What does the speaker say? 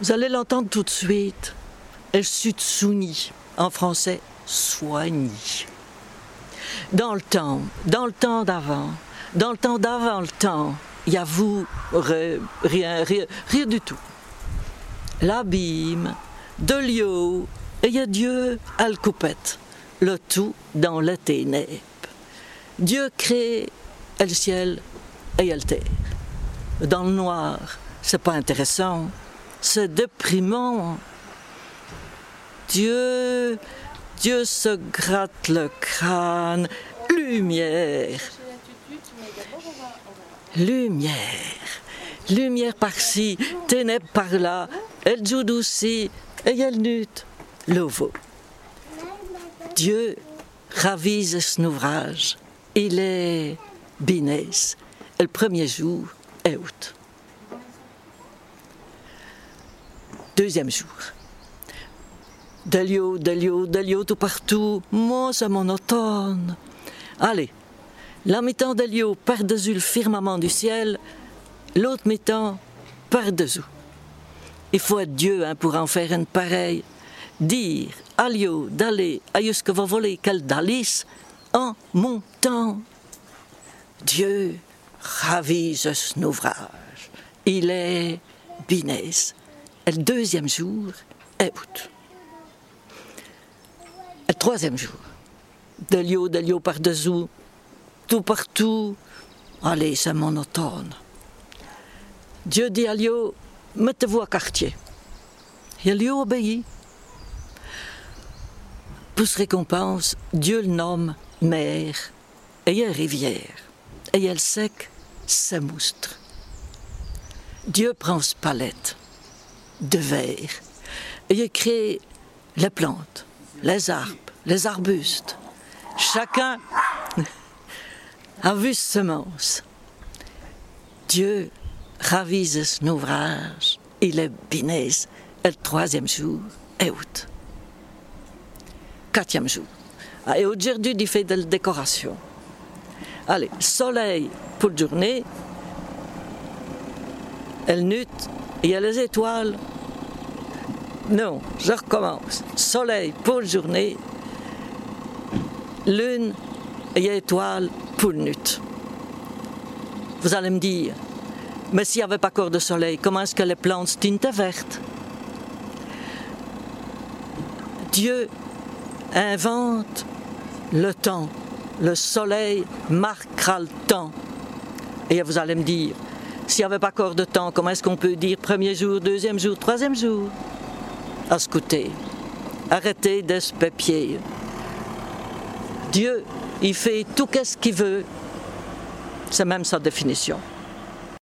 Vous allez l'entendre tout de suite. Elle Sutsuni, en français, soigny. Dans le temps, dans le temps d'avant, dans le temps d'avant le temps, il y a vous, rien, rien, du tout. L'abîme, de l'eau, et il y a Dieu à le coupette, le tout dans les ténèbres. Dieu crée le ciel et le terre. Dans le noir, c'est pas intéressant, c'est déprimant. Dieu, Dieu se gratte le crâne, lumière. Lumière, lumière par-ci, ténèbres par-là, elle joue douci et elle nute l'ovo. Dieu ravise son ouvrage. Il est binès. Le premier jour est août. Deuxième jour. Delio, Delio, Delio tout partout. Moi, c'est mon automne. Allez, la mi-temps par-dessus le firmament du ciel, l'autre mi-temps par-dessous. Il faut être Dieu hein, pour en faire une pareille. Dire, alio, d'aller, que vous voulez, quel dalis, en montant. Dieu ravise son ouvrage. Il est binès. Le deuxième jour août. Et le troisième jour, Delio, Delio par-dessous, tout partout. Allez, c'est mon automne. Dieu dit à Lio, mettez-vous à quartier. Et Lio obéit. Pour se récompense, Dieu le nomme mer, et il rivière, et elle sec, c'est moustre. Dieu prend ce palette de verre, il crée les plantes, les arbres, les arbustes. Chacun a vu semence. Dieu ravise son ouvrage, il est binès, et le troisième jour est août. Quatrième jour. Ah, et aujourd'hui, il fait de la décoration. Allez, soleil pour la journée, elle nute, il y a les étoiles. Non, je recommence. Soleil pour journée, lune, et étoiles pour nuit. Vous allez me dire, mais s'il n'y avait pas encore de soleil, comment est-ce que les plantes tintaient vertes? Dieu invente le temps. Le soleil marquera le temps. Et vous allez me dire, s'il n'y avait pas encore de temps, comment est-ce qu'on peut dire premier jour, deuxième jour, troisième jour? À côté, arrêtez. Dieu, il fait tout ce qu'il veut. C'est même sa définition.